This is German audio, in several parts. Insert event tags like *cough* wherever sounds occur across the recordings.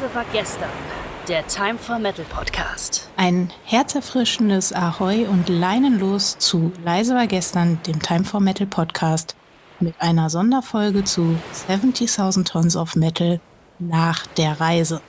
Leise war gestern. Der Time for Metal Podcast. Ein herzerfrischendes Ahoi und Leinenlos zu Leise war gestern, dem Time for Metal Podcast, mit einer Sonderfolge zu 70.000 Tons of Metal nach der Reise.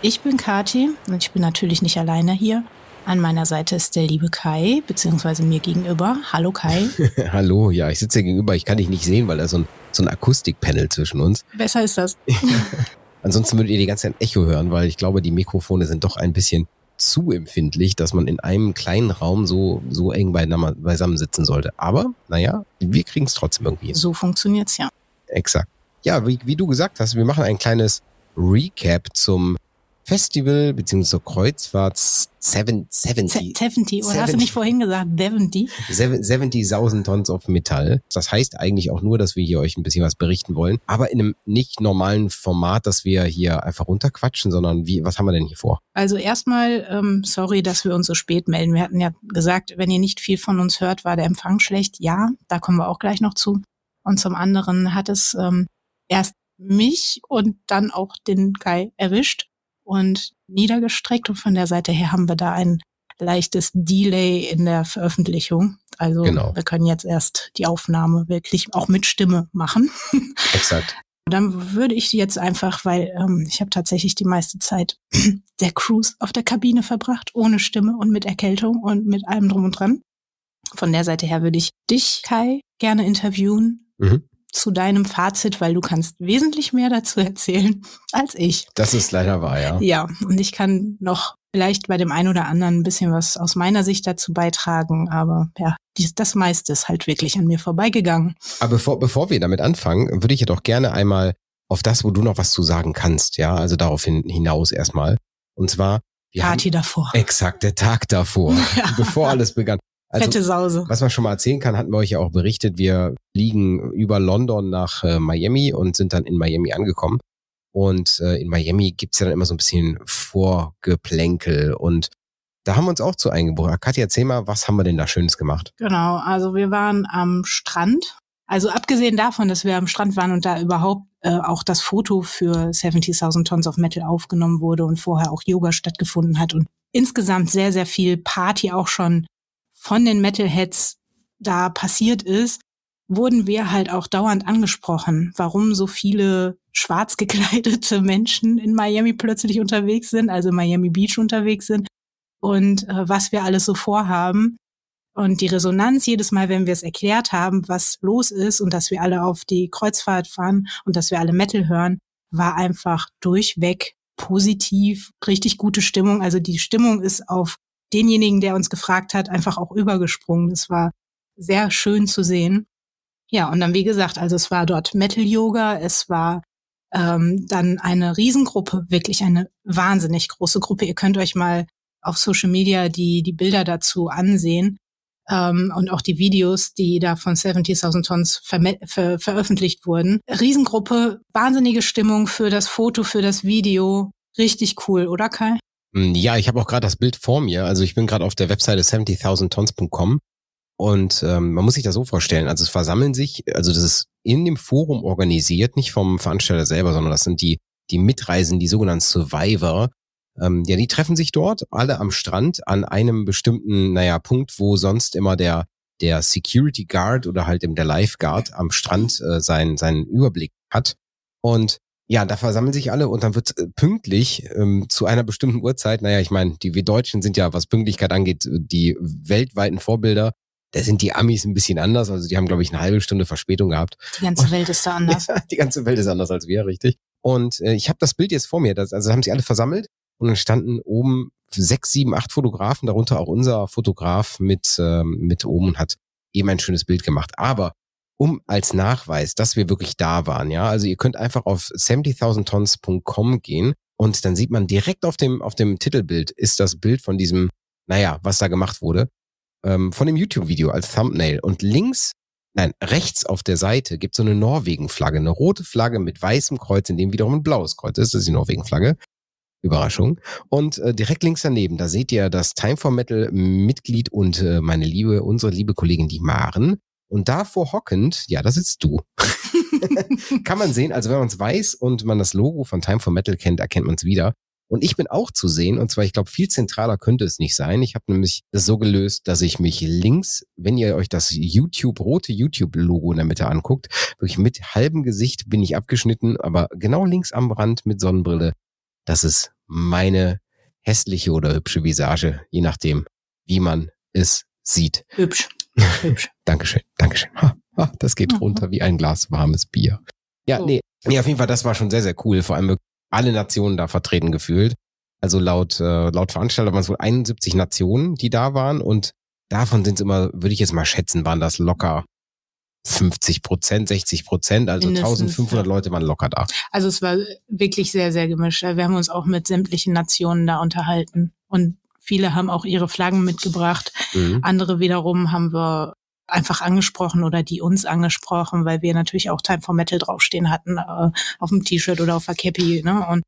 Ich bin Kati und ich bin natürlich nicht alleine hier. An meiner Seite ist der liebe Kai, beziehungsweise mir gegenüber. Hallo Kai. *laughs* Hallo, ja, ich sitze hier gegenüber. Ich kann dich nicht sehen, weil da so ein, so ein Akustikpanel zwischen uns. Besser ist das. *laughs* Ansonsten würdet ihr die ganze Zeit ein Echo hören, weil ich glaube, die Mikrofone sind doch ein bisschen zu empfindlich, dass man in einem kleinen Raum so, so eng beisammen sitzen sollte. Aber, naja, wir kriegen es trotzdem irgendwie. So funktioniert's ja. Exakt. Ja, wie, wie du gesagt hast, wir machen ein kleines Recap zum Festival beziehungsweise Kreuzfahrt 70. 70, oder hast du nicht vorhin gesagt 70? 70.000 Tons of Metall. Das heißt eigentlich auch nur, dass wir hier euch ein bisschen was berichten wollen, aber in einem nicht normalen Format, dass wir hier einfach runterquatschen, sondern wie, was haben wir denn hier vor? Also erstmal, ähm, sorry, dass wir uns so spät melden. Wir hatten ja gesagt, wenn ihr nicht viel von uns hört, war der Empfang schlecht. Ja, da kommen wir auch gleich noch zu. Und zum anderen hat es ähm, erst mich und dann auch den Kai erwischt und niedergestreckt. Und von der Seite her haben wir da ein leichtes Delay in der Veröffentlichung. Also genau. wir können jetzt erst die Aufnahme wirklich auch mit Stimme machen. *laughs* Exakt. Dann würde ich jetzt einfach, weil ähm, ich habe tatsächlich die meiste Zeit *clears throat* der Cruise auf der Kabine verbracht, ohne Stimme und mit Erkältung und mit allem drum und dran. Von der Seite her würde ich dich, Kai, gerne interviewen. Mhm zu deinem Fazit, weil du kannst wesentlich mehr dazu erzählen als ich. Das ist leider wahr, ja. Ja, und ich kann noch vielleicht bei dem einen oder anderen ein bisschen was aus meiner Sicht dazu beitragen, aber ja, das meiste ist halt wirklich an mir vorbeigegangen. Aber bevor, bevor wir damit anfangen, würde ich ja doch gerne einmal auf das, wo du noch was zu sagen kannst, ja, also darauf hin, hinaus erstmal. Und zwar Party haben, davor. Exakt, der Tag davor, ja. *laughs* bevor alles begann. Also, Fette Sause. Was man schon mal erzählen kann, hatten wir euch ja auch berichtet. Wir fliegen über London nach äh, Miami und sind dann in Miami angekommen. Und äh, in Miami gibt's ja dann immer so ein bisschen Vorgeplänkel und da haben wir uns auch zu eingebucht. Katja, erzähl mal, was haben wir denn da Schönes gemacht? Genau, also wir waren am Strand. Also abgesehen davon, dass wir am Strand waren und da überhaupt äh, auch das Foto für 70.000 Tons of Metal aufgenommen wurde und vorher auch Yoga stattgefunden hat und insgesamt sehr, sehr viel Party auch schon von den Metalheads da passiert ist, wurden wir halt auch dauernd angesprochen, warum so viele schwarz gekleidete Menschen in Miami plötzlich unterwegs sind, also Miami Beach unterwegs sind und äh, was wir alles so vorhaben. Und die Resonanz jedes Mal, wenn wir es erklärt haben, was los ist und dass wir alle auf die Kreuzfahrt fahren und dass wir alle Metal hören, war einfach durchweg positiv, richtig gute Stimmung. Also die Stimmung ist auf denjenigen, der uns gefragt hat, einfach auch übergesprungen. Das war sehr schön zu sehen. Ja, und dann wie gesagt, also es war dort Metal Yoga, es war ähm, dann eine Riesengruppe, wirklich eine wahnsinnig große Gruppe. Ihr könnt euch mal auf Social Media die, die Bilder dazu ansehen ähm, und auch die Videos, die da von 70.000 Tons ver ver veröffentlicht wurden. Riesengruppe, wahnsinnige Stimmung für das Foto, für das Video. Richtig cool, oder Kai? Hm, ja, ich habe auch gerade das Bild vor mir. Also ich bin gerade auf der Webseite 70.000tons.com und ähm, man muss sich das so vorstellen. Also es versammeln sich, also das ist in dem Forum organisiert, nicht vom Veranstalter selber, sondern das sind die die Mitreisen, die sogenannten Survivor. Ähm, ja, die treffen sich dort alle am Strand an einem bestimmten, naja, Punkt, wo sonst immer der der Security Guard oder halt eben der Lifeguard am Strand äh, seinen seinen Überblick hat. Und ja, da versammeln sich alle und dann wird äh, pünktlich ähm, zu einer bestimmten Uhrzeit, naja, ich meine, die wir Deutschen sind ja, was Pünktlichkeit angeht, die weltweiten Vorbilder. Da sind die Amis ein bisschen anders, also die haben, glaube ich, eine halbe Stunde Verspätung gehabt. Die ganze Welt ist da *laughs* anders. Ja, die ganze Welt ist anders als wir, richtig. Und äh, ich habe das Bild jetzt vor mir, das, also haben sie alle versammelt und dann standen oben sechs, sieben, acht Fotografen, darunter auch unser Fotograf mit, ähm, mit oben und hat eben ein schönes Bild gemacht. Aber um als Nachweis, dass wir wirklich da waren. Ja, also ihr könnt einfach auf 70.000tons.com gehen und dann sieht man direkt auf dem, auf dem Titelbild ist das Bild von diesem, naja, was da gemacht wurde, ähm, von dem YouTube-Video als Thumbnail. Und links, nein, rechts auf der Seite gibt es so eine Norwegen-Flagge, eine rote Flagge mit weißem Kreuz, in dem wiederum ein blaues Kreuz ist. Das ist die Norwegen-Flagge. Überraschung. Und äh, direkt links daneben, da seht ihr das Time for Metal Mitglied und äh, meine liebe, unsere liebe Kollegin, die Maren. Und davor hockend, ja, da sitzt du. *laughs* Kann man sehen, also wenn man es weiß und man das Logo von Time for Metal kennt, erkennt man es wieder. Und ich bin auch zu sehen, und zwar, ich glaube, viel zentraler könnte es nicht sein. Ich habe nämlich das so gelöst, dass ich mich links, wenn ihr euch das YouTube, rote YouTube-Logo in der Mitte anguckt, wirklich mit halbem Gesicht bin ich abgeschnitten, aber genau links am Rand mit Sonnenbrille, das ist meine hässliche oder hübsche Visage, je nachdem, wie man es sieht. Hübsch. Hübsch. *laughs* Dankeschön, Dankeschön. Ha, ha, das geht Mhm. runter wie ein Glas warmes Bier. Ja, nee, nee, auf jeden Fall, das war schon sehr, sehr cool. Vor allem alle Nationen da vertreten gefühlt. Also laut, äh, laut Veranstalter waren es wohl 71 Nationen, die da waren und davon sind es immer, würde ich jetzt mal schätzen, waren das locker 50 Prozent, 60 Prozent, also Mindestens, 1500 ja. Leute waren locker da. Also es war wirklich sehr, sehr gemischt. Wir haben uns auch mit sämtlichen Nationen da unterhalten. Und viele haben auch ihre Flaggen mitgebracht. Mhm. Andere wiederum haben wir einfach angesprochen oder die uns angesprochen, weil wir natürlich auch Time for Metal draufstehen hatten, äh, auf dem T-Shirt oder auf der Cappy. Ne? Und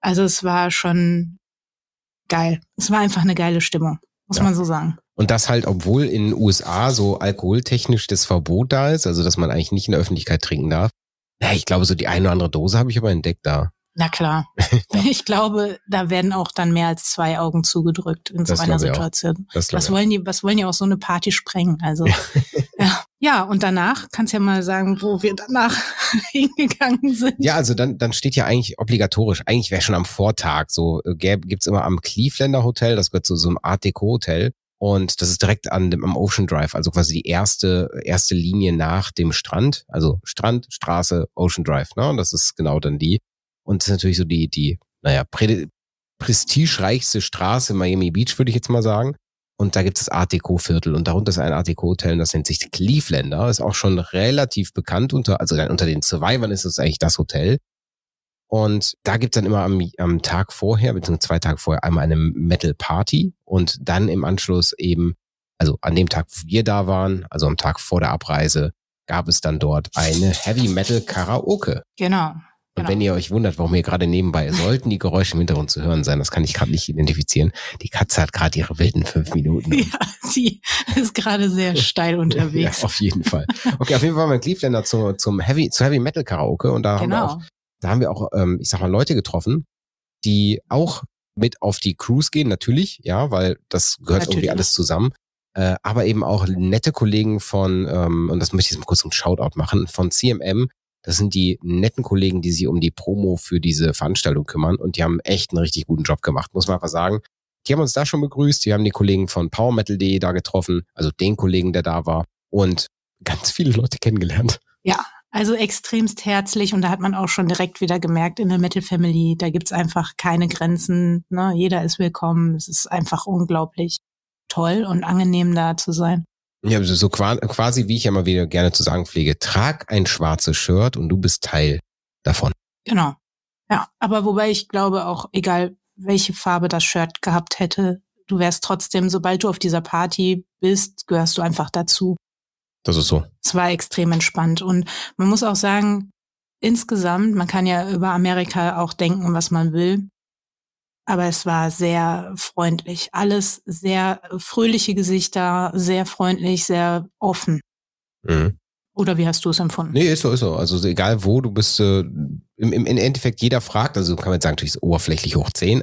also es war schon geil. Es war einfach eine geile Stimmung, muss Ja. man so sagen. Und das halt, obwohl in den USA so alkoholtechnisch das Verbot da ist, also dass man eigentlich nicht in der Öffentlichkeit trinken darf. Ja, ich glaube, so die eine oder andere Dose habe ich aber entdeckt da. Na klar. *laughs* Ich glaube, da werden auch dann mehr als zwei Augen zugedrückt in so Das einer ich auch. Situation. Was wollen die, was wollen die auch so eine Party sprengen? Also, ja. *laughs* ja, und danach kannst ja mal sagen, wo wir danach *laughs* hingegangen sind. Ja, also dann, dann steht ja eigentlich obligatorisch, eigentlich wäre schon am Vortag so, äh, gibt's immer am Clevelander Hotel, das gehört zu so einem Art Deco Hotel. Und das ist direkt an dem, am Ocean Drive, also quasi die erste, erste Linie nach dem Strand. Also Strand, Straße, Ocean Drive, ne? Und das ist genau dann die. Und das ist natürlich so die, die, naja, prä, prestigereichste Straße in Miami Beach, würde ich jetzt mal sagen. Und da gibt es das Art Deco Viertel und darunter ist ein Art Deco Hotel und das nennt sich Clevelander. Ist auch schon relativ bekannt unter, also unter den Survivors ist es eigentlich das Hotel. Und da gibt's dann immer am, am Tag vorher, beziehungsweise zwei Tage vorher, einmal eine Metal Party und dann im Anschluss eben, also an dem Tag, wo wir da waren, also am Tag vor der Abreise, gab es dann dort eine Heavy Metal Karaoke. Genau. Und Genau. wenn ihr euch wundert, warum ihr gerade nebenbei, sollten die Geräusche im Hintergrund zu hören sein, das kann ich gerade nicht identifizieren. Die Katze hat gerade ihre wilden fünf Minuten. *laughs* Ja, sie ist gerade sehr steil unterwegs. *laughs* Ja, auf jeden Fall. Okay, auf jeden Fall waren wir in Clevelander zu, zum Heavy, zu Heavy Metal Karaoke und da haben wir auch genau. da haben wir auch, ähm, ich sag mal, Leute getroffen, die auch mit auf die Cruise gehen, natürlich, ja, weil das gehört irgendwie Natürlich. alles zusammen. Äh, aber eben auch nette Kollegen von, ähm, und das möchte ich jetzt mal kurz einen Shoutout machen, von CMM. Das sind die netten Kollegen, die sich um die Promo für diese Veranstaltung kümmern und die haben echt einen richtig guten Job gemacht, muss man einfach sagen. Die haben uns da schon begrüßt, die haben die Kollegen von PowerMetal.de da getroffen, also den Kollegen, der da war und ganz viele Leute kennengelernt. Also extremst herzlich und da hat man auch schon direkt wieder gemerkt, in der Metal Family, da gibt's einfach keine Grenzen. Ne? Jeder ist willkommen. Es ist einfach unglaublich toll und angenehm da zu sein. Ja, so so qua- quasi, wie ich ja mal wieder gerne zu sagen pflege, trag ein schwarzes Shirt und du bist Teil davon. Genau. Ja, aber wobei ich glaube auch, egal welche Farbe das Shirt gehabt hätte, du wärst trotzdem, sobald du auf dieser Party bist, gehörst du einfach dazu. Das ist so. Es war extrem entspannt und man muss auch sagen, insgesamt, man kann ja über Amerika auch denken, was man will, aber es war sehr freundlich. Alles sehr fröhliche Gesichter, sehr freundlich, sehr offen. Mhm. Oder wie hast du es empfunden? Nee, ist so, ist so. Also so egal wo, du bist äh, im, im, Endeffekt jeder fragt, also kann man jetzt sagen, natürlich ist oberflächlich hoch 10.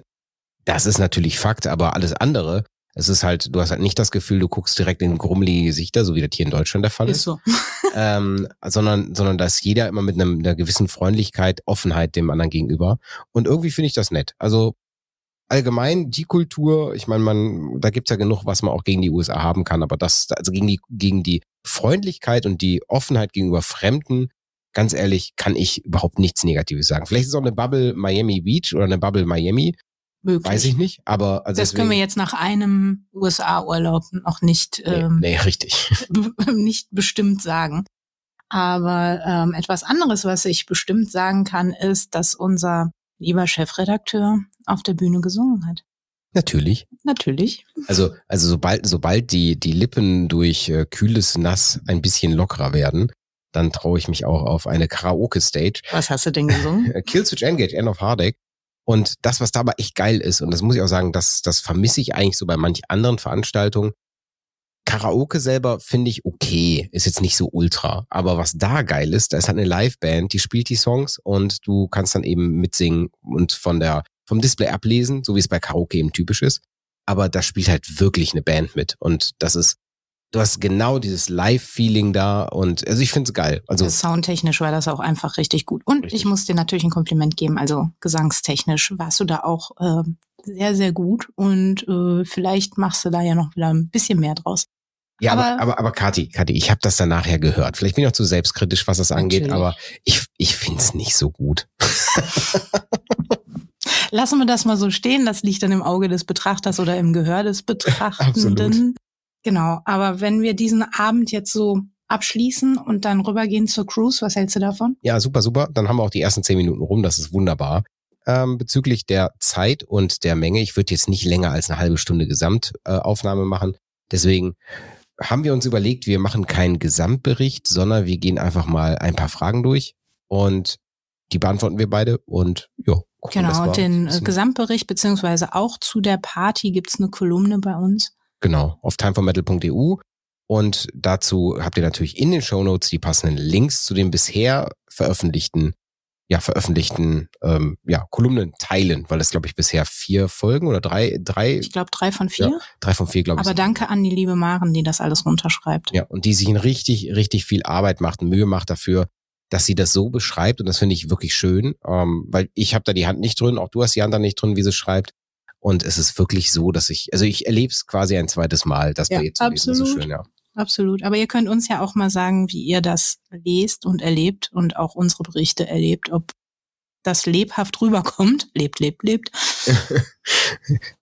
Das ist natürlich Fakt, aber alles andere, es ist halt, du hast halt nicht das Gefühl, du guckst direkt in grummelige Gesichter, so wie das hier in Deutschland der Fall ist. Ist so. *laughs* ähm, sondern, sondern da ist jeder immer mit einem, einer gewissen Freundlichkeit, Offenheit dem anderen gegenüber. Und irgendwie finde ich das nett. Also allgemein die Kultur, ich meine, man, da gibt's ja genug, was man auch gegen die USA haben kann, aber das, also gegen die, gegen die Freundlichkeit und die Offenheit gegenüber Fremden, ganz ehrlich, kann ich überhaupt nichts Negatives sagen. Vielleicht ist es auch eine Bubble Miami Beach oder eine Bubble Miami, Möglich. weiß ich nicht, aber also Das können wir jetzt nach einem USA-Urlaub noch nicht, Nee, ähm, nee, richtig. *laughs* nicht bestimmt sagen. Aber ähm, etwas anderes, was ich bestimmt sagen kann, ist, dass unser lieber Chefredakteur auf der Bühne gesungen hat. Natürlich. Natürlich. Also, also sobald, sobald die, die Lippen durch äh, kühles Nass ein bisschen lockerer werden, dann traue ich mich auch auf eine Karaoke-Stage. Was hast du denn gesungen? *laughs* Killswitch Engage, End of Hardek. Und das, was da aber echt geil ist, und das muss ich auch sagen, das, das vermisse ich eigentlich so bei manch anderen Veranstaltungen. Karaoke selber finde ich okay, ist jetzt nicht so ultra. Aber was da geil ist, da ist halt eine Liveband, die spielt die Songs und du kannst dann eben mitsingen und von der, vom Display ablesen, so wie es bei Karaoke eben typisch ist. Aber da spielt halt wirklich eine Band mit. Und das ist, du hast genau dieses Live-Feeling da und also ich finde es geil. Also soundtechnisch war das auch einfach richtig gut. Und Richtig. ich muss dir natürlich ein Kompliment geben. Also gesangstechnisch warst du da auch äh, sehr, sehr gut. Und äh, vielleicht machst du da ja noch wieder ein bisschen mehr draus. ja, aber, aber- aber, aber Kathi, Kathi, ich habe das dann nachher gehört. Vielleicht bin ich auch zu selbstkritisch, was das angeht, Natürlich. aber ich, ich finde es nicht so gut. *laughs* Lassen wir das mal so stehen. Das liegt dann im Auge des Betrachters oder im Gehör des Betrachtenden. Absolut. Genau. Aber wenn wir diesen Abend jetzt so abschließen und dann rübergehen zur Cruise, was hältst du davon? Ja, super, super. Dann haben wir auch die ersten zehn Minuten rum. Das ist wunderbar. Ähm, bezüglich der Zeit und der Menge, ich würde jetzt nicht länger als eine halbe Stunde Gesamtaufnahme äh, machen. Deswegen haben wir uns überlegt, wir machen keinen Gesamtbericht, sondern wir gehen einfach mal ein paar Fragen durch und die beantworten wir beide und ja. Genau. Und den äh. Gesamtbericht beziehungsweise auch zu der Party gibt's eine Kolumne bei uns. Genau, auf timeformetal.eu. Und dazu habt ihr natürlich in den Shownotes die passenden Links zu den bisher veröffentlichten, ja, veröffentlichten ähm, ja, Kolumnen teilen, weil es, glaube ich, bisher vier Folgen oder drei, drei, Ich glaube drei von vier. drei von vier, glaube ich. Aber danke an die liebe Maren, die das alles runterschreibt. Ja, und die sich in richtig, richtig viel Arbeit macht und Mühe macht dafür, dass sie das so beschreibt. Und das finde ich wirklich schön, ähm, weil ich habe da die Hand nicht drin, auch du hast die Hand da nicht drin, wie sie schreibt. Und es ist wirklich so, dass ich, also ich erlebe es quasi ein zweites Mal, das Ja, Bericht zu lesen. Das ist absolut. schön, ja. Absolut. Aber ihr könnt uns ja auch mal sagen, wie ihr das lest und erlebt und auch unsere Berichte erlebt, ob das lebhaft rüberkommt. *laughs* Lebt, lebt, lebt. *laughs*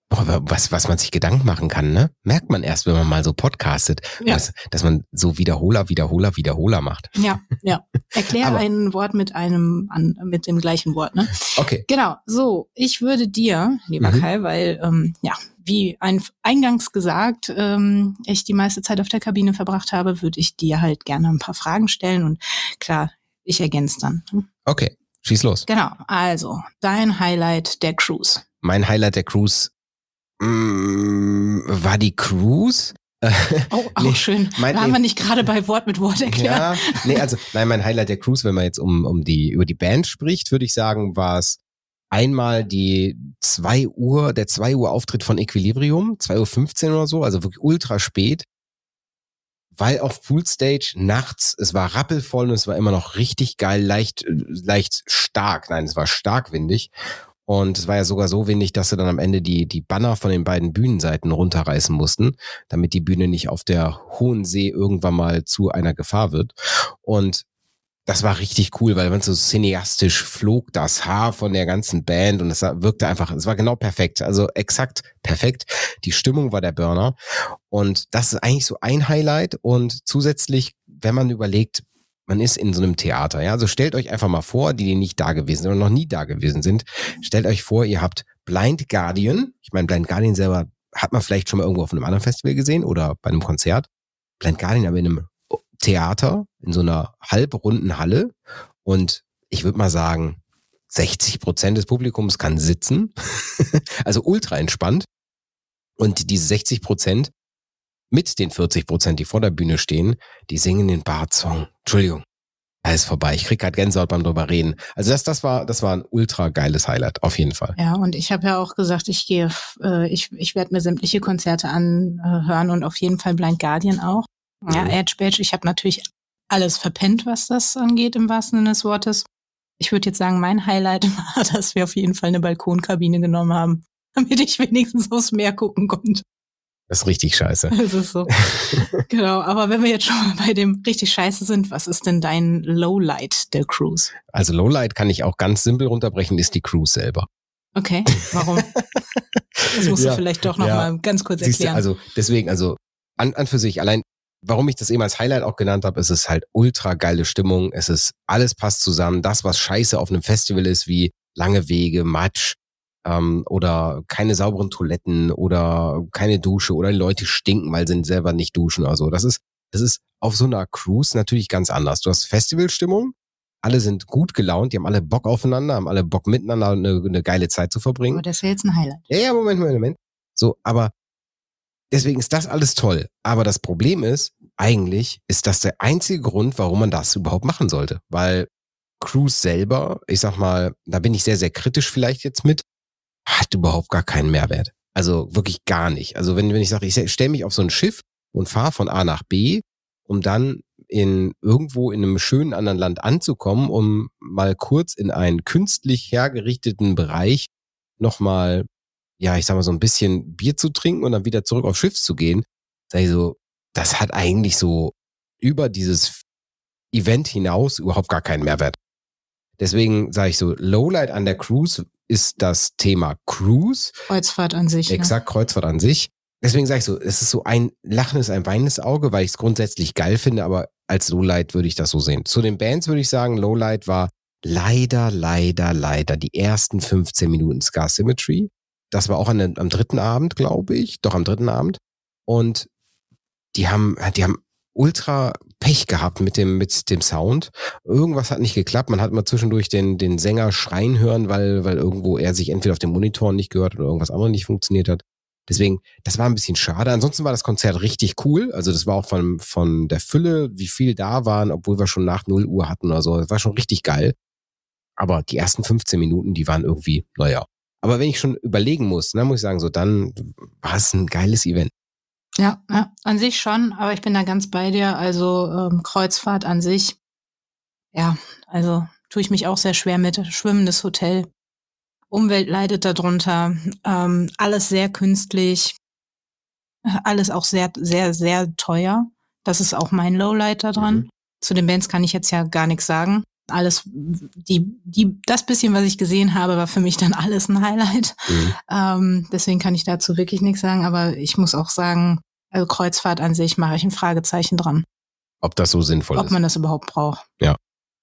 Boah, aber was, was man sich Gedanken machen kann, ne? Merkt man erst, wenn man mal so podcastet, Ja. dass, dass man so Wiederholer, Wiederholer, Wiederholer macht. Ja, ja. *laughs* Erklär Aber- ein Wort mit einem, an, mit dem gleichen Wort, ne? Okay. Genau, so, ich würde dir, lieber Mhm. Kai, weil, ähm, ja, wie ein, eingangs gesagt, ähm, ich die meiste Zeit auf der Kabine verbracht habe, würde ich dir halt gerne ein paar Fragen stellen und klar, ich ergänze dann. Okay. Schieß los. Genau, also, dein Highlight der Cruise. Mein Highlight der Cruise mm, war die Cruise. *laughs* Oh, auch Nee, schön. mein- Waren wir nicht gerade bei Wort mit Wort erklärt? Ja, nee, also, nein, mein Highlight der Cruise, wenn man jetzt um, um die, über die Band spricht, würde ich sagen, war es einmal die 2 Uhr, der 2 Uhr Auftritt von Equilibrium, 2.15 Uhr oder so, also wirklich ultra spät. Weil auf Poolstage nachts, es war rappelvoll und es war immer noch richtig geil, leicht, leicht stark. Nein, es war stark windig. Und es war ja sogar so windig, dass sie dann am Ende die, die Banner von den beiden Bühnenseiten runterreißen mussten, damit die Bühne nicht auf der hohen See irgendwann mal zu einer Gefahr wird. Und das war richtig cool, weil man so cineastisch flog das Haar von der ganzen Band und es wirkte einfach, es war genau perfekt, also exakt perfekt. Die Stimmung war der Burner und das ist eigentlich so ein Highlight und zusätzlich, wenn man überlegt, man ist in so einem Theater, ja, also stellt euch einfach mal vor, die, die nicht da gewesen sind oder noch nie da gewesen sind, stellt euch vor, ihr habt Blind Guardian, ich meine, Blind Guardian selber hat man vielleicht schon mal irgendwo auf einem anderen Festival gesehen oder bei einem Konzert, Blind Guardian aber in einem Theater, in so einer halbrunden Halle und ich würde mal sagen, 60 Prozent des Publikums kann sitzen, *laughs* also ultra entspannt. Und diese 60 Prozent mit den 40 Prozent, die vor der Bühne stehen, die singen den Bart-Song. Entschuldigung, alles vorbei. Ich krieg grad Gänsehaut beim drüber reden. Also das, das war, das war ein ultra geiles Highlight, auf jeden Fall. Ja, und ich habe ja auch gesagt, ich gehe, äh, ich, ich werde mir sämtliche Konzerte anhören und auf jeden Fall Blind Guardian auch. Ja, Mhm. Edge Badge, ich habe natürlich alles verpennt, was das angeht, im wahrsten Sinne des Wortes. Ich würde jetzt sagen, mein Highlight *laughs* war, dass wir auf jeden Fall eine Balkonkabine genommen haben, *laughs* damit ich wenigstens aufs Meer gucken konnte. Das ist richtig scheiße. *laughs* Das ist so. genau, aber wenn wir jetzt schon mal bei dem richtig scheiße sind, was ist denn dein Lowlight der Cruise? Also Lowlight kann ich auch ganz simpel runterbrechen, ist die Cruise selber. Okay, warum? Das musst Ja, du vielleicht doch noch ja. ganz kurz erklären. also deswegen, also an, an für sich, allein, warum ich das eben als Highlight auch genannt habe, es ist halt ultra geile Stimmung, es ist, alles passt zusammen, das, was scheiße auf einem Festival ist, wie lange Wege, Matsch, ähm, oder keine sauberen Toiletten oder keine Dusche oder die Leute stinken, weil sie selber nicht duschen oder so. Das ist, das ist auf so einer Cruise natürlich ganz anders. Du hast Festivalstimmung, alle sind gut gelaunt, die haben alle Bock aufeinander, haben alle Bock miteinander eine, eine geile Zeit zu verbringen. aber das ist ja jetzt ein Highlight. Ja, ja, Moment, Moment, Moment. So, aber deswegen ist das alles toll. Aber das Problem ist, eigentlich ist das der einzige Grund, warum man das überhaupt machen sollte. Weil Cruise selber, ich sag mal, da bin ich sehr, sehr kritisch vielleicht jetzt mit, hat überhaupt gar keinen Mehrwert. Also wirklich gar nicht. Also wenn, wenn ich sage, ich stelle mich auf so ein Schiff und fahre von A nach B, um dann in irgendwo in einem schönen anderen Land anzukommen, um mal kurz in einen künstlich hergerichteten Bereich nochmal, ja, ich sag mal, so ein bisschen Bier zu trinken und dann wieder zurück aufs Schiff zu gehen, sag ich so, das hat eigentlich so über dieses Event hinaus überhaupt gar keinen Mehrwert. Deswegen sage ich so, Lowlight an der Cruise ist das Thema Cruise. Kreuzfahrt an sich. Exakt, ne? Kreuzfahrt an sich. Deswegen sage ich so, es ist so ein lachendes, ein weinendes Auge, weil ich es grundsätzlich geil finde, aber als Lowlight würde ich das so sehen. Zu den Bands würde ich sagen, Lowlight war leider, leider, leider die ersten 15 Minuten Scar Symmetry. Das war auch an, am dritten Abend, glaube ich. Doch am dritten Abend. Und die haben, die haben ultra Pech gehabt mit dem, mit dem Sound. Irgendwas hat nicht geklappt. Man hat mal zwischendurch den, den Sänger schreien hören, weil, weil irgendwo er sich entweder auf dem Monitor nicht gehört oder irgendwas anderes nicht funktioniert hat. Deswegen, das war ein bisschen schade. Ansonsten war das Konzert richtig cool. Also das war auch von, von der Fülle, wie viel da waren, obwohl wir schon nach 0 Uhr hatten oder so. Das war schon richtig geil. Aber die ersten 15 Minuten, die waren irgendwie, naja. Aber wenn ich schon überlegen muss, dann muss ich sagen, so dann war es ein geiles Event. Ja, ja, an sich schon, aber ich bin da ganz bei dir. Also ähm, Kreuzfahrt an sich, ja, also tue ich mich auch sehr schwer mit. Schwimmendes Hotel, Umwelt leidet darunter, ähm, alles sehr künstlich, alles auch sehr, sehr, sehr teuer. Das ist auch mein Lowlight da dran. Mhm. Zu den Bands kann ich jetzt ja gar nichts sagen. Alles, die, die, das bisschen, was ich gesehen habe, war für mich dann alles ein Highlight. Mhm. Ähm, deswegen kann ich dazu wirklich nichts sagen. Aber ich muss auch sagen, also Kreuzfahrt an sich mache ich ein Fragezeichen dran. Ob das so sinnvoll Ob ist. Ob man das überhaupt braucht. Ja.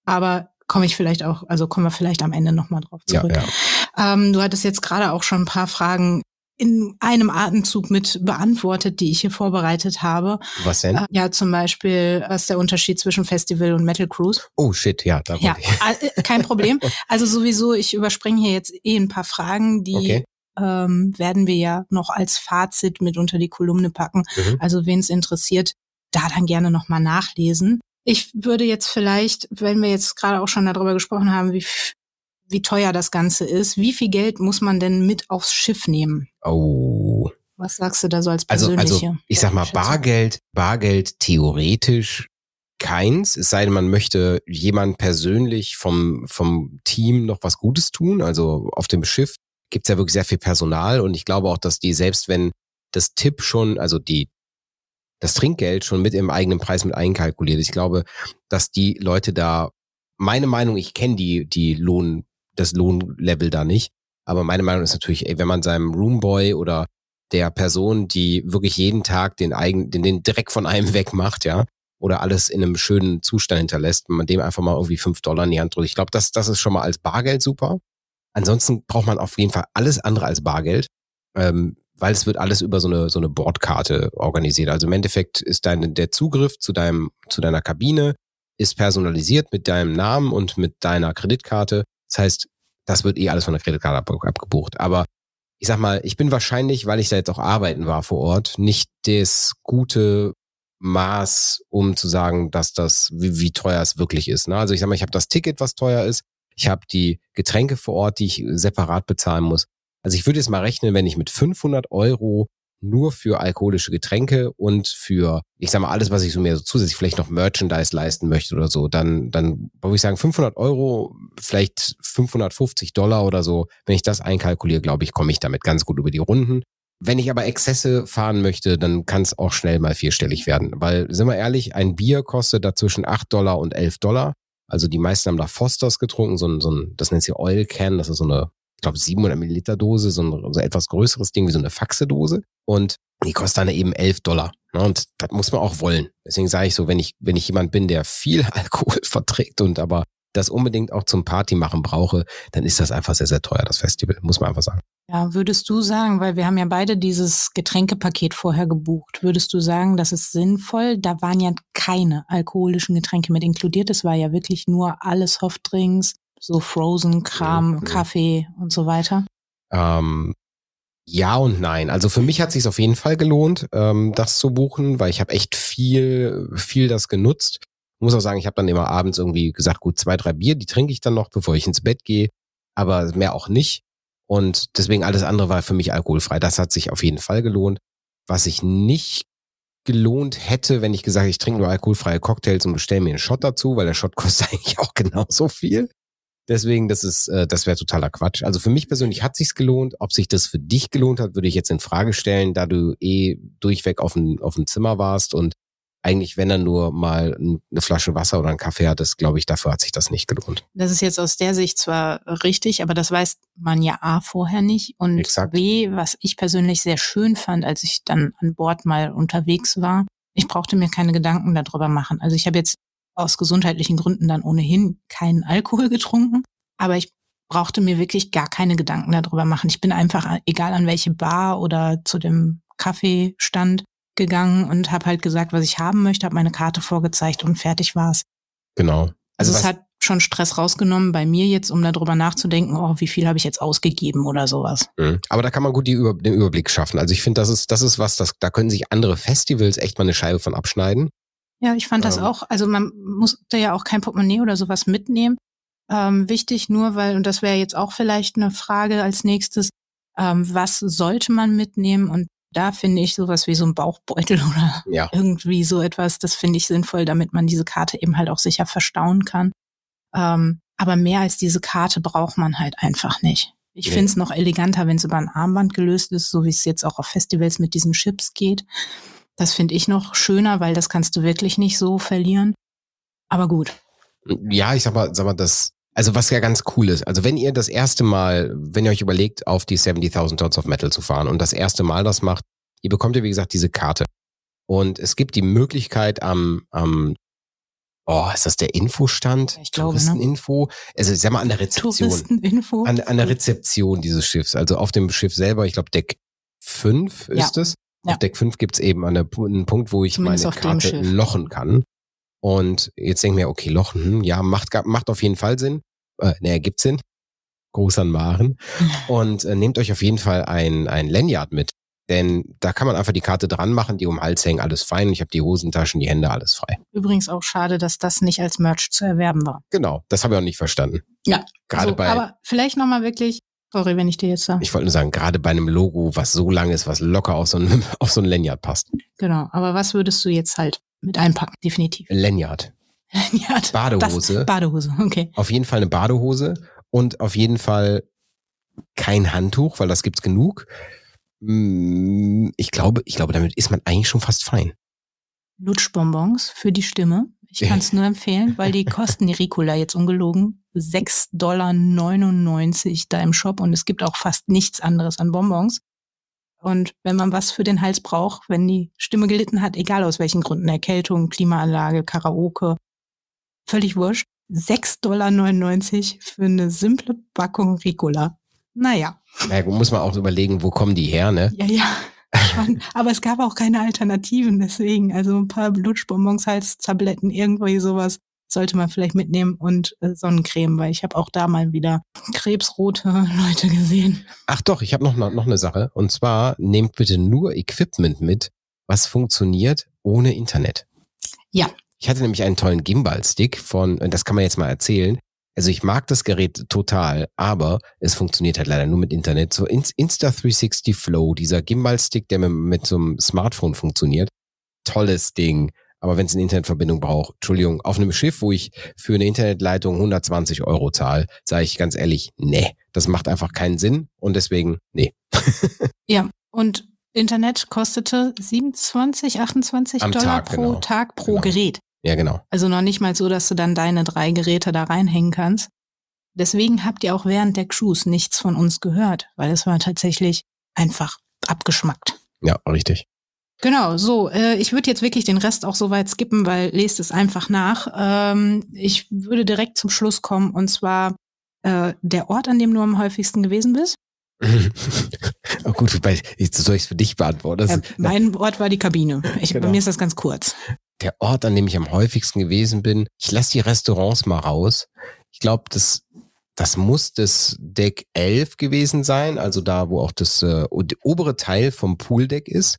Aber komme ich vielleicht auch, also kommen wir vielleicht am Ende nochmal drauf zurück. Ja, ja. Ähm, du hattest jetzt gerade auch schon ein paar Fragen in einem Atemzug mit beantwortet, die ich hier vorbereitet habe. Was denn? Äh, ja, zum Beispiel, was ist der Unterschied zwischen Festival und Metal Cruise? Oh shit, ja, da ja, äh, kein Problem. *laughs* Also sowieso, ich überspringe hier jetzt eh ein paar Fragen, die okay ähm, werden wir ja noch als Fazit mit unter die Kolumne packen. Mhm. Also wen es interessiert, da dann gerne nochmal nachlesen. Ich würde jetzt vielleicht, wenn wir jetzt gerade auch schon darüber gesprochen haben, wie, wie teuer das Ganze ist, wie viel Geld muss man denn mit aufs Schiff nehmen? Oh. Was sagst du da so als persönliche? Also, also ich sag mal, Bargeld, Bargeld theoretisch keins, es sei denn, man möchte jemand persönlich vom, vom Team noch was Gutes tun, also auf dem Schiff gibt es ja wirklich sehr viel Personal und ich glaube auch, dass die, selbst wenn das Tipp schon, also die, das Trinkgeld schon mit im eigenen Preis mit einkalkuliert, ich glaube, dass die Leute da, meine Meinung, ich kenne die, die Lohn, das Lohnlevel da nicht, aber meine Meinung ist natürlich, ey, wenn man seinem Roomboy oder der Person, die wirklich jeden Tag den eigenen, den, den direkt von einem *laughs* wegmacht, ja, oder alles in einem schönen Zustand hinterlässt, wenn man dem einfach mal irgendwie fünf Dollar in die Hand drückt. Ich glaube, das, das ist schon mal als Bargeld super. Ansonsten braucht man auf jeden Fall alles andere als Bargeld, ähm, weil es wird alles über so eine, so eine Bordkarte organisiert. Also im Endeffekt ist dein, der Zugriff zu deinem, zu deiner Kabine ist personalisiert mit deinem Namen und mit deiner Kreditkarte. Das heißt, das wird eh alles von der Kreditkarte ab, abgebucht. Aber ich sag mal, ich bin wahrscheinlich, weil ich da jetzt auch arbeiten war vor Ort, nicht das gute Maß, um zu sagen, dass das, wie, wie teuer es wirklich ist. Ne? Also ich sag mal, ich habe das Ticket, was teuer ist. Ich habe die Getränke vor Ort, die ich separat bezahlen muss. Also ich würde jetzt mal rechnen, wenn ich mit 500 Euro nur für alkoholische Getränke und für, ich sag mal, alles, was ich so mir so zusätzlich vielleicht noch Merchandise leisten möchte oder so, dann, dann würde ich sagen 500 Euro, vielleicht 550 Dollar oder so. Wenn ich das einkalkuliere, glaube ich, komme ich damit ganz gut über die Runden. Wenn ich aber Exzesse fahren möchte, dann kann es auch schnell mal vierstellig werden. Weil, sind wir ehrlich, ein Bier kostet dazwischen 8 Dollar und 11 Dollar. Also die meisten haben da Fosters getrunken, so ein, so ein das nennt sich Oil Can, das ist so eine, ich glaube 700 Milliliter Dose, so ein so etwas größeres Ding wie so eine Faxe-Dose. Und die kostet dann eben 11 Dollar. Ne? Und das muss man auch wollen. Deswegen sage ich so, wenn ich, wenn ich jemand bin, der viel *laughs* Alkohol verträgt und aber das unbedingt auch zum Party machen brauche, dann ist das einfach sehr, sehr teuer, das Festival, muss man einfach sagen. Ja, würdest du sagen, weil wir haben ja beide dieses Getränkepaket vorher gebucht, würdest du sagen, das ist sinnvoll? Da waren ja keine alkoholischen Getränke mit inkludiert. Es war ja wirklich nur alles Softdrinks, so Frozen, Kram, mhm. Kaffee und so weiter. Ähm, Ja und nein. Also für mich hat es sich auf jeden Fall gelohnt, ähm, das zu buchen, weil ich habe echt viel, viel das genutzt. Ich muss auch sagen, ich habe dann immer abends irgendwie gesagt, gut, zwei, drei Bier, die trinke ich dann noch, bevor ich ins Bett gehe, aber mehr auch nicht. Und deswegen alles andere war für mich alkoholfrei. Das hat sich auf jeden Fall gelohnt. Was ich nicht gelohnt hätte, wenn ich gesagt, ich trinke nur alkoholfreie Cocktails und bestelle mir einen Shot dazu, weil der Shot *laughs* kostet eigentlich auch genauso viel. Deswegen, das ist, äh, das wäre totaler Quatsch. Also für mich persönlich hat sich's gelohnt. Ob sich das für dich gelohnt hat, würde ich jetzt in Frage stellen, da du eh durchweg auf dem, auf dem Zimmer warst und eigentlich, wenn er nur mal eine Flasche Wasser oder einen Kaffee hat, ist, glaube ich, dafür hat sich das nicht gelohnt. Das ist jetzt aus der Sicht zwar richtig, aber das weiß man ja A vorher nicht und Exakt. B, was ich persönlich sehr schön fand, als ich dann an Bord mal unterwegs war, ich brauchte mir keine Gedanken darüber machen. Also ich habe jetzt aus gesundheitlichen Gründen dann ohnehin keinen Alkohol getrunken, aber ich brauchte mir wirklich gar keine Gedanken darüber machen. Ich bin einfach, egal an welche Bar oder zu dem Kaffeestand gegangen und habe halt gesagt, was ich haben möchte, habe meine Karte vorgezeigt und fertig war's. Genau. Also, was- es hat schon Stress rausgenommen bei mir jetzt, um darüber nachzudenken, oh, wie viel habe ich jetzt ausgegeben oder sowas. Mhm. Aber da kann man gut Über den Überblick schaffen. Also ich finde, das ist, das ist was, das, da können sich andere Festivals echt mal eine Scheibe von abschneiden. Ja, ich fand das Ähm. auch, also man musste ja auch kein Portemonnaie oder sowas mitnehmen. Ähm, wichtig nur, weil, und das wäre jetzt auch vielleicht eine Frage als nächstes, ähm, was sollte man mitnehmen? Und da finde ich sowas wie so ein Bauchbeutel *laughs* oder Ja. irgendwie so etwas, das finde ich sinnvoll, damit man diese Karte eben halt auch sicher verstauen kann. Ähm, aber mehr als diese Karte braucht man halt einfach nicht. Ich Nee. finde es noch eleganter, wenn es über ein Armband gelöst ist, so wie es jetzt auch auf Festivals mit diesen Chips geht. Das finde ich noch schöner, weil das kannst du wirklich nicht so verlieren. Aber gut. Ja, ich sag mal, sag mal, das, also was ja ganz cool ist, also wenn ihr das erste Mal, wenn ihr euch überlegt, auf die 70.000 Tons of Metal zu fahren und das erste Mal das macht, ihr bekommt ja wie gesagt diese Karte. Und es gibt die Möglichkeit am, am oh, ist das der Infostand? Ich glaube, ne? Touristeninfo? Also ich sag mal an der Rezeption. Touristeninfo. An, an der Rezeption dieses Schiffs, also auf dem Schiff selber, ich glaube Deck 5 ist Ja. es. Ja. Auf Deck 5 gibt's eben an der, einen Punkt, wo ich Zumindest meine Karte lochen kann. Und jetzt denke ich mir, okay, lochen, hm, ja, macht, macht auf jeden Fall Sinn. Äh, ne, ergibt Sinn. Groß an Maren. *laughs* Und äh, nehmt euch auf jeden Fall ein, ein Lanyard mit. Denn da kann man einfach die Karte dran machen, die um den Hals hängen, alles fein. Ich habe die Hosentaschen, die Hände, alles frei. Übrigens auch schade, dass das nicht als Merch zu erwerben war. Genau, das habe ich auch nicht verstanden. Ja. Gerade so, bei, aber vielleicht nochmal wirklich, sorry, wenn ich dir jetzt sage. ich wollte nur sagen, gerade bei einem Logo, was so lang ist, was locker auf so ein, *laughs* auf so ein Lanyard passt. Genau. Aber was würdest du jetzt halt mit einpacken? Definitiv. Lanyard. ja, Badehose. Das, Badehose, okay. Auf jeden Fall eine Badehose und auf jeden Fall kein Handtuch, weil das gibt's genug. Mm, Ich glaube, ich glaube, damit ist man eigentlich schon fast fein. Lutschbonbons für die Stimme. Ich kann es nur empfehlen, weil die kosten die Ricola jetzt ungelogen 6,99 Dollar da im Shop und es gibt auch fast nichts anderes an Bonbons. Und wenn man was für den Hals braucht, wenn die Stimme gelitten hat, egal aus welchen Gründen, Erkältung, Klimaanlage, Karaoke, völlig wurscht, 6,99 Dollar für eine simple Packung Ricola. Naja, Na gut, muss man auch überlegen, wo kommen die her, ne? ja, ja. Schon. Aber es gab auch keine Alternativen, deswegen. Also ein paar Lutschbonbons, Halstabletten, irgendwie sowas sollte man vielleicht mitnehmen und äh, Sonnencreme, weil ich habe auch da mal wieder krebsrote *laughs* Leute gesehen. Ach doch, ich habe noch, noch eine Sache. Und zwar nehmt bitte nur Equipment mit, was funktioniert ohne Internet. Ja. Ich hatte nämlich einen tollen Gimbal-Stick von, und das kann man jetzt mal erzählen. Also ich mag das Gerät total, aber es funktioniert halt leider nur mit Internet. So Inst- Insta360 Flow, dieser Gimbal-Stick, der mit, mit so einem Smartphone funktioniert. Tolles Ding. Aber wenn es eine Internetverbindung braucht, Entschuldigung, auf einem Schiff, wo ich für eine Internetleitung 120 Euro zahle, sage ich ganz ehrlich, nee, das macht einfach keinen Sinn und deswegen, nee. *laughs* Ja, und Internet kostete 27, 28 Am Dollar Tag, pro genau. Tag pro Genau. Gerät. Ja, genau. Also noch nicht mal so, dass du dann deine drei Geräte da reinhängen kannst. Deswegen habt ihr auch während der Cruise nichts von uns gehört, weil es war tatsächlich einfach abgeschmackt. Ja, richtig. Genau, so. Äh, ich würde jetzt wirklich den Rest auch so weit skippen, weil lest es einfach nach. Ähm, ich würde direkt zum Schluss kommen und zwar äh, der Ort, an dem du am häufigsten gewesen bist. *laughs* oh gut, bei, soll ich es für dich beantworten? Das Äh, mein Ort war die Kabine. Ich, Bei Genau. mir ist das ganz kurz. Der Ort, an dem ich am häufigsten gewesen bin. Ich lasse die Restaurants mal raus. Ich glaube, das das muss das Deck 11 gewesen sein, also da, wo auch das äh, obere Teil vom Pooldeck ist,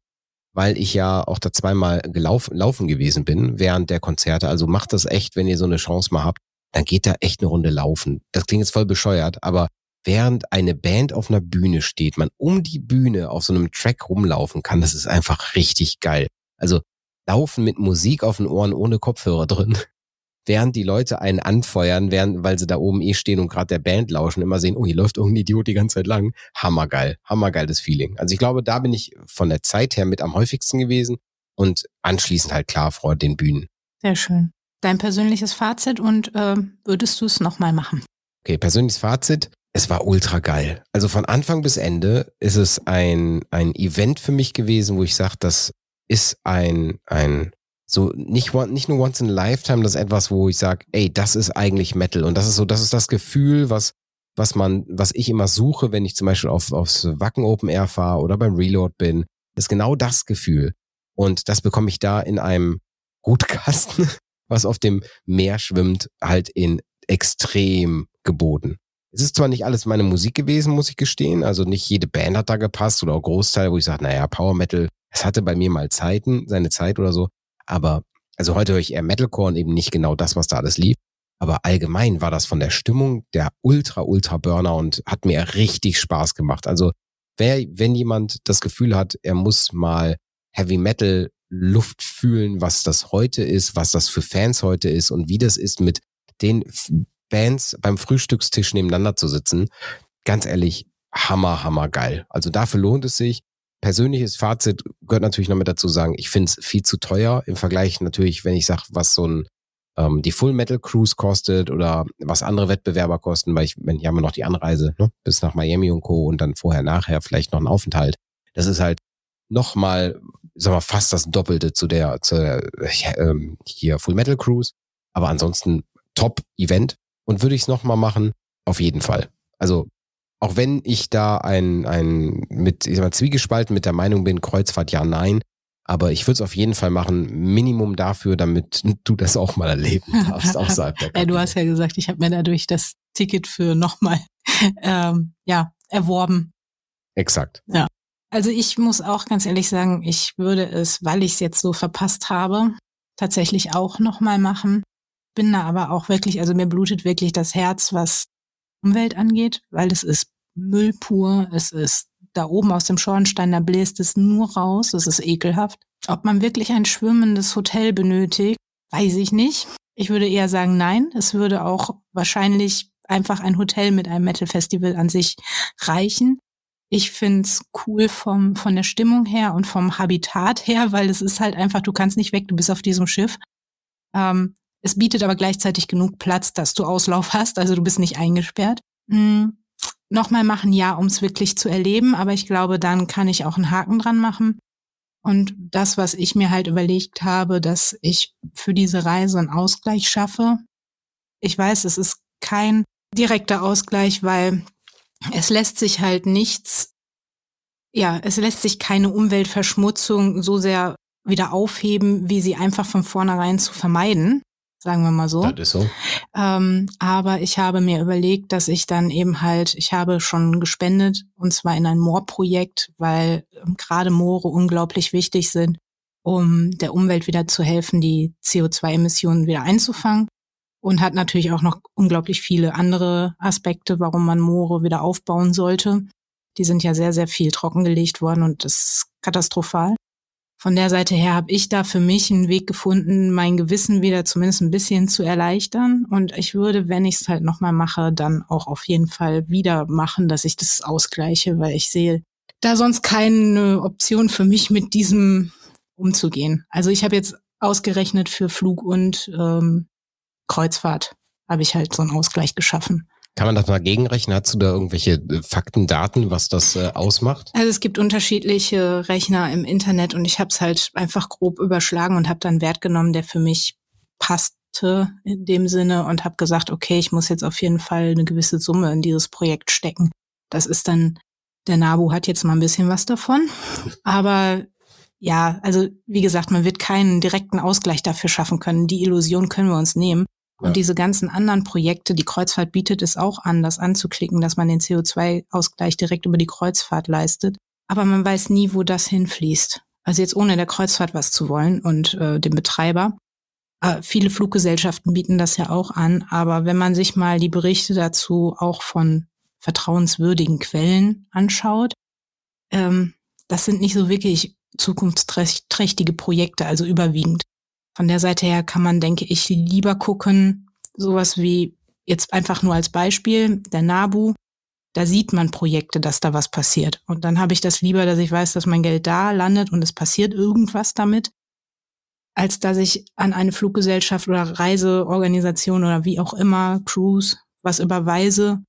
weil ich ja auch da zweimal gelaufen laufen gewesen bin während der Konzerte. Also macht das echt, wenn ihr so eine Chance mal habt, dann geht da echt eine Runde laufen. Das klingt jetzt voll bescheuert, aber während eine Band auf einer Bühne steht, man um die Bühne auf so einem Track rumlaufen kann, das ist einfach richtig geil. Also laufen mit Musik auf den Ohren ohne Kopfhörer drin, *laughs* während die Leute einen anfeuern, während, weil sie da oben eh stehen und gerade der Band lauschen, immer sehen, oh, hier läuft irgendein Idiot die ganze Zeit lang. Hammergeil, hammergeiles Feeling. Also ich glaube, da bin ich von der Zeit her mit am häufigsten gewesen und anschließend halt klar vor den Bühnen. Sehr schön. Dein persönliches Fazit und äh, würdest du es nochmal machen? Okay, persönliches Fazit. Es war ultra geil. Also von Anfang bis Ende ist es ein, ein Event für mich gewesen, wo ich sage, das ist ein, ein so nicht, nicht nur once in a lifetime, das ist etwas, wo ich sage, ey, das ist eigentlich Metal. Und das ist so, das ist das Gefühl, was, was man, was ich immer suche, wenn ich zum Beispiel auf, aufs Wacken Open Air fahre oder beim Reload bin. Ist genau das Gefühl. Und das bekomme ich da in einem Gutkasten, *laughs* was auf dem Meer schwimmt, halt in extrem geboten. Es ist zwar nicht alles meine Musik gewesen, muss ich gestehen. Also nicht jede Band hat da gepasst oder auch Großteil, wo ich sage, naja, Power Metal, es hatte bei mir mal Zeiten, seine Zeit oder so. Aber also heute höre ich eher Metalcore und eben nicht genau das, was da alles lief. Aber allgemein war das von der Stimmung der ultra, ultra Burner und hat mir richtig Spaß gemacht. Also wer, wenn jemand das Gefühl hat, er muss mal Heavy Metal Luft fühlen, was das heute ist, was das für Fans heute ist und wie das ist, mit den Bands beim Frühstückstisch nebeneinander zu sitzen, ganz ehrlich, hammer, hammer geil. Also dafür lohnt es sich persönliches Fazit gehört natürlich noch mit dazu sagen, ich finde es viel zu teuer im Vergleich natürlich, wenn ich sage, was so ein ähm, die Full Metal Cruise kostet oder was andere Wettbewerber kosten, weil ich, wenn hier haben wir noch die Anreise ne, bis nach Miami und Co. und dann vorher, nachher vielleicht noch ein Aufenthalt. Das ist halt nochmal, sagen wir, fast das Doppelte zu der, zu der äh, hier Full Metal Cruise. Aber ansonsten Top-Event. Und würde ich es nochmal machen? Auf jeden Fall. Also auch wenn ich da ein, ein mit, ich sag mal, zwiegespalten mit der Meinung bin, Kreuzfahrt ja, nein. Aber ich würde es auf jeden Fall machen, Minimum dafür, damit *laughs* du das auch mal erleben darfst außerhalb der *laughs* ja, Du hast ja gesagt, ich habe mir dadurch das Ticket für nochmal *laughs* ähm, ja, erworben. Exakt. Ja. Also ich muss auch ganz ehrlich sagen, ich würde es, weil ich es jetzt so verpasst habe, tatsächlich auch nochmal machen. Bin da aber auch wirklich, also mir blutet wirklich das Herz, was Umwelt angeht, weil es ist Müll pur, es ist da oben aus dem Schornstein, da bläst es nur raus, es ist ekelhaft. Ob man wirklich ein schwimmendes Hotel benötigt, weiß ich nicht. Ich würde eher sagen, nein. Es würde auch wahrscheinlich einfach ein Hotel mit einem Metal-Festival an sich reichen. Ich find's cool vom, von der Stimmung her und vom Habitat her, weil es ist halt einfach, du kannst nicht weg, du bist auf diesem Schiff. Ähm, es bietet aber gleichzeitig genug Platz, dass du Auslauf *laughs* hast, also du bist nicht eingesperrt. Hm, Nochmal machen, ja, um es wirklich zu erleben, aber ich glaube, dann kann ich auch einen Haken dran machen. Und das, was ich mir halt überlegt habe, dass ich für diese Reise einen Ausgleich schaffe. Ich weiß, es ist kein direkter Ausgleich, weil es lässt sich halt nichts, ja, es lässt sich keine Umweltverschmutzung so sehr wieder aufheben, wie sie einfach von vornherein zu vermeiden sagen wir mal so. Das ist so. Ähm, aber ich habe mir überlegt, dass ich dann eben halt, ich habe schon gespendet und zwar in ein Moorprojekt, weil ähm, gerade Moore unglaublich wichtig sind, um der Umwelt wieder zu helfen, die CO2-Emissionen wieder einzufangen. Und hat natürlich auch noch unglaublich viele andere Aspekte, warum man Moore wieder aufbauen sollte. Die sind ja sehr, sehr viel trockengelegt worden und das ist katastrophal von der Seite her habe ich da für mich einen Weg gefunden, mein Gewissen wieder zumindest ein bisschen zu erleichtern. Und ich würde, wenn ich es halt nochmal mache, dann auch auf jeden Fall wieder machen, dass ich das ausgleiche, weil ich sehe da sonst keine Option für mich, mit diesem umzugehen. Also ich habe jetzt ausgerechnet für Flug und ähm, Kreuzfahrt habe ich halt so einen Ausgleich geschaffen. Kann man das mal gegenrechnen? Hast du da irgendwelche äh, Fakten, Daten, was das äh, ausmacht? Also es gibt unterschiedliche Rechner im Internet und ich habe es halt einfach grob überschlagen und habe dann Wert genommen, der für mich passte in dem Sinne und habe gesagt, okay, ich muss jetzt auf jeden Fall eine gewisse Summe in dieses Projekt stecken. Das ist dann, der NABU hat jetzt mal ein bisschen was davon, aber ja, also wie gesagt, man wird keinen direkten Ausgleich dafür schaffen können. Die Illusion können wir uns nehmen. Und diese ganzen anderen Projekte, die Kreuzfahrt bietet es auch an, das anzuklicken, dass man den CO2-Ausgleich direkt über die Kreuzfahrt leistet. Aber man weiß nie, wo das hinfließt. Also jetzt ohne der Kreuzfahrt was zu wollen und äh, dem Betreiber. Äh, viele Fluggesellschaften bieten das ja auch an, aber wenn man sich mal die Berichte dazu auch von vertrauenswürdigen Quellen anschaut, ähm, das sind nicht so wirklich zukunftsträchtige Projekte, also überwiegend. Von der Seite her kann man, denke ich, lieber gucken, sowas wie jetzt einfach nur als Beispiel, der NABU, da sieht man Projekte, dass da was passiert. Und dann habe ich das lieber, dass ich weiß, dass mein Geld da landet und es passiert irgendwas damit, als dass ich an eine Fluggesellschaft oder Reiseorganisation oder wie auch immer, Cruise, was überweise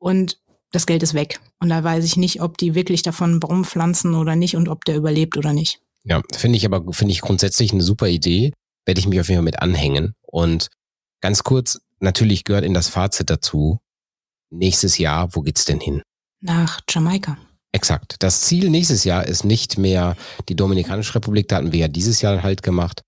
und das Geld ist weg. Und da weiß ich nicht, ob die wirklich davon Baum pflanzen oder nicht und ob der überlebt oder nicht. Ja, finde ich aber, finde ich grundsätzlich eine super Idee. Werde ich mich auf jeden Fall mit anhängen. Und ganz kurz, natürlich gehört in das Fazit dazu, nächstes Jahr, wo geht's denn hin? Nach Jamaika. Exakt. Das Ziel nächstes Jahr ist nicht mehr die Dominikanische Republik, da hatten wir ja dieses Jahr halt gemacht.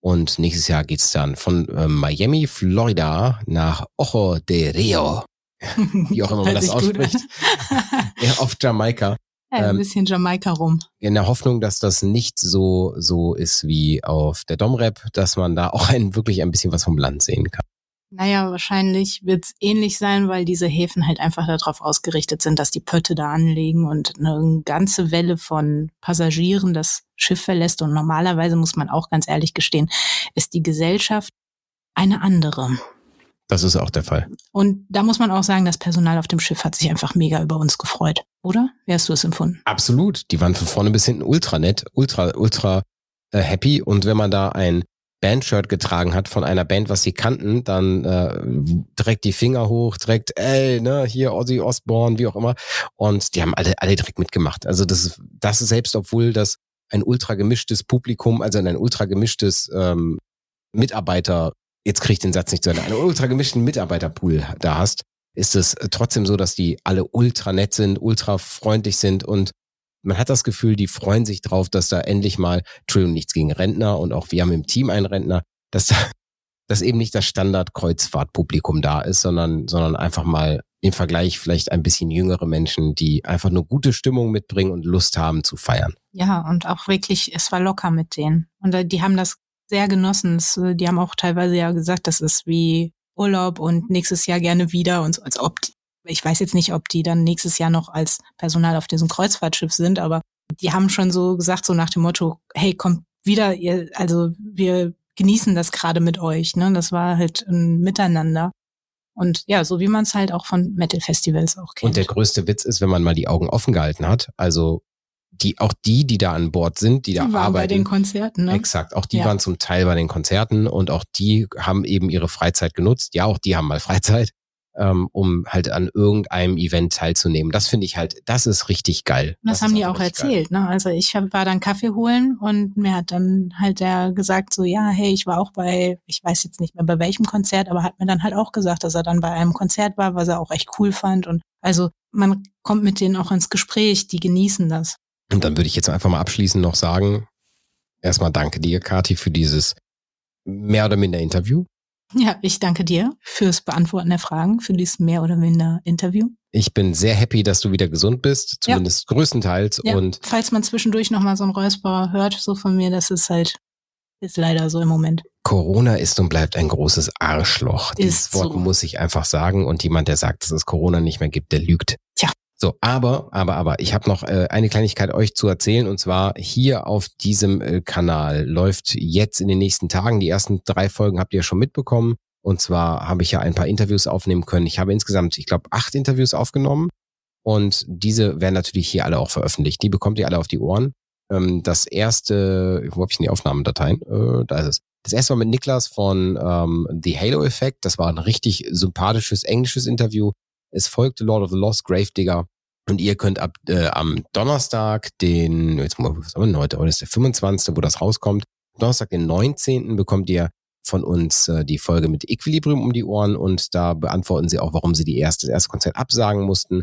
Und nächstes Jahr geht's dann von äh, Miami, Florida nach Ojo de Rio. *laughs* Wie auch immer man das ausspricht. *laughs* ja, auf Jamaika. Ja, ein ähm, bisschen Jamaika rum. In der Hoffnung, dass das nicht so, so ist wie auf der Domrep, dass man da auch ein, wirklich ein bisschen was vom Land sehen kann. Naja, wahrscheinlich wird es ähnlich sein, weil diese Häfen halt einfach darauf ausgerichtet sind, dass die Pötte da anlegen und eine ganze Welle von Passagieren das Schiff verlässt. Und normalerweise muss man auch ganz ehrlich gestehen, ist die Gesellschaft eine andere. Das ist auch der Fall. Und da muss man auch sagen, das Personal auf dem Schiff hat sich einfach mega über uns gefreut, oder? Wie hast du es empfunden? Absolut. Die waren von vorne bis hinten ultra nett, ultra, ultra äh, happy. Und wenn man da ein Bandshirt getragen hat von einer Band, was sie kannten, dann äh, direkt die Finger hoch, direkt, ey, ne, hier Ozzy Osbourne, wie auch immer. Und die haben alle, alle direkt mitgemacht. Also das ist, das ist selbst, obwohl das ein ultra gemischtes Publikum, also ein ultra gemischtes ähm, Mitarbeiter jetzt kriege ich den Satz nicht zu Ende, einen ultra gemischten Mitarbeiterpool da hast, ist es trotzdem so, dass die alle ultra nett sind, ultra freundlich sind und man hat das Gefühl, die freuen sich drauf, dass da endlich mal, Entschuldigung, nichts gegen Rentner und auch wir haben im Team einen Rentner, dass da, *laughs* dass eben nicht das Standard-Kreuzfahrtpublikum da ist, sondern, sondern einfach mal im Vergleich vielleicht ein bisschen jüngere Menschen, die einfach nur gute Stimmung mitbringen und Lust haben zu feiern. Ja, und auch wirklich, es war locker mit denen. Und äh, die haben das sehr genossen. Äh, die haben auch teilweise ja gesagt, das ist wie Urlaub und nächstes Jahr gerne wieder und so, als ob, ich weiß jetzt nicht, ob die dann nächstes Jahr noch als Personal auf diesem Kreuzfahrtschiff sind, aber die haben schon so gesagt, so nach dem Motto, hey, kommt wieder, ihr, also wir genießen das gerade mit euch. Ne? Das war halt ein Miteinander. Und ja, so wie man es halt auch von Metal-Festivals auch kennt. Und der größte Witz ist, wenn man mal die Augen offen gehalten hat. Also die auch die, die da an Bord sind, die, die da waren arbeiten. bei den Konzerten, ne? Exakt, auch die ja. waren zum Teil bei den Konzerten und auch die haben eben ihre Freizeit genutzt. Ja, auch die haben mal Freizeit, ähm, um halt an irgendeinem Event teilzunehmen. Das finde ich halt, das ist richtig geil. Das, das haben die auch erzählt, geil. ne? Also ich hab, war dann Kaffee holen und mir hat dann halt der gesagt so, ja, hey, ich war auch bei, ich weiß jetzt nicht mehr bei welchem Konzert, aber hat mir dann halt auch gesagt, dass er dann bei einem Konzert war, was er auch echt cool fand und also man kommt mit denen auch ins Gespräch, die genießen das. Und dann würde ich jetzt einfach mal abschließend noch sagen, erstmal danke dir, Kati, für dieses mehr oder minder Interview. Ja, ich danke dir fürs Beantworten der Fragen, für dieses mehr oder minder Interview. Ich bin sehr happy, dass du wieder gesund bist, zumindest ja. größtenteils. Ja. Und falls man zwischendurch nochmal so ein Räusperer hört, so von mir, das ist halt, ist leider so im Moment. Corona ist und bleibt ein großes Arschloch. Dieses Wort so. muss ich einfach sagen. Und jemand, der sagt, dass es Corona nicht mehr gibt, der lügt. Tja. So, aber, aber, aber, ich habe noch äh, eine Kleinigkeit euch zu erzählen und zwar hier auf diesem äh, Kanal läuft jetzt in den nächsten Tagen, die ersten drei Folgen habt ihr schon mitbekommen. Und zwar habe ich ja ein paar Interviews aufnehmen können. Ich habe insgesamt, ich glaube, acht Interviews aufgenommen und diese werden natürlich hier alle auch veröffentlicht. Die bekommt ihr alle auf die Ohren. Ähm, das erste, wo habe ich denn die Aufnahmedateien? Äh, da ist es. Das erste Mal mit Niklas von ähm, The Halo Effect. Das war ein richtig sympathisches englisches Interview. Es folgte Lord of the Lost, Gravedigger. Und ihr könnt ab äh, am Donnerstag, den, jetzt mal, was haben heute? Heute ist der 25., wo das rauskommt. Donnerstag, den 19. bekommt ihr von uns äh, die Folge mit Equilibrium um die Ohren und da beantworten sie auch, warum sie die erste, das erste Konzert absagen mussten.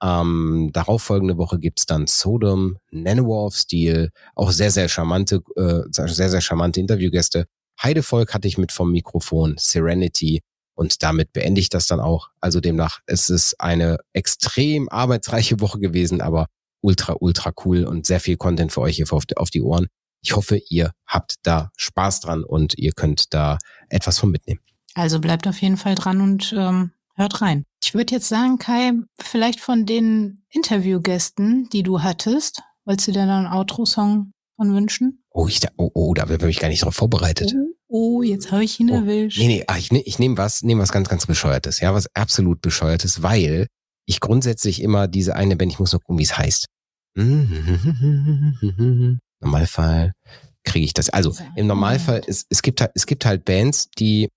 Ähm, darauf folgende Woche gibt's dann Sodom, Nanowar of Steel, auch sehr, sehr charmante, äh, sehr, sehr charmante Interviewgäste. Heidevolk hatte ich mit vom Mikrofon, Serenity und damit beende ich das dann auch. Also demnach, es ist eine extrem arbeitsreiche Woche gewesen, aber ultra, ultra cool und sehr viel Content für euch hier auf die, Ohren. Ich hoffe, ihr habt da Spaß dran und ihr könnt da etwas von mitnehmen. Also bleibt auf jeden Fall dran und ähm, hört rein. Ich würde jetzt sagen, Kai, vielleicht von den Interviewgästen, die du hattest, wolltest du dir da einen Outro-Song von wünschen? Oh, ich, da, oh, oh, da bin ich gar nicht drauf vorbereitet. Oh, oh jetzt habe ich ihn Oh. erwischt. Nee, nee, ach, ich, ne- ich nehme was, nehme was ganz, ganz bescheuertes, ja, was absolut bescheuertes, weil ich grundsätzlich immer diese eine Band, ich muss noch gucken, wie es heißt. *laughs* Normalfall kriege ich das. Also im Normalfall, es, es gibt halt, es gibt halt Bands, die,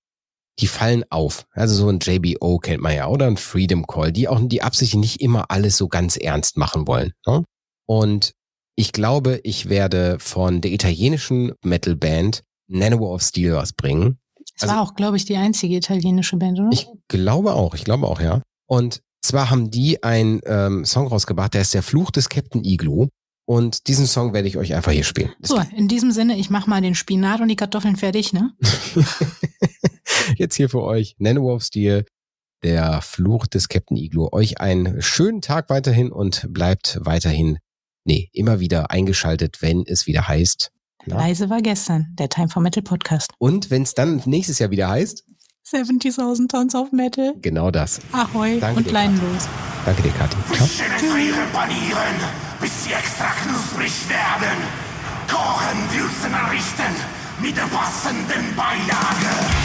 die fallen auf. Also so ein JBO kennt man ja, oder ein Freedom Call, die auch, die absichtlich nicht immer alles so ganz ernst machen wollen. Ne? Und ich glaube, ich werde von der italienischen Metalband Nanowar of Steel was bringen. Es also- war auch, glaube ich, die einzige italienische Band, oder? Ich glaube auch, ich glaube auch, ja. Und zwar haben die einen ähm, Song rausgebracht, der ist der Fluch des Captain Igloo. Und diesen Song werde ich euch einfach hier spielen. Das so, in diesem Sinne, ich mach mal den Spinat und die Kartoffeln fertig, ne? *laughs* Jetzt hier für euch, Nanowar of Steel, der Fluch des Captain Igloo. Euch einen schönen Tag weiterhin und bleibt weiterhin, nee, immer wieder eingeschaltet, wenn es wieder heißt. Na? Leise war gestern, der Time for Metal Podcast. Und wenn es dann nächstes Jahr wieder heißt, 70.000 Tons of Metal. genau das. Ahoi Danke und dir, leinenlos. Danke dir, Kathi. Schön ihre Panieren, bis sie extra knusprig werden. Kochen, würzen, richten mit der passenden Beilage.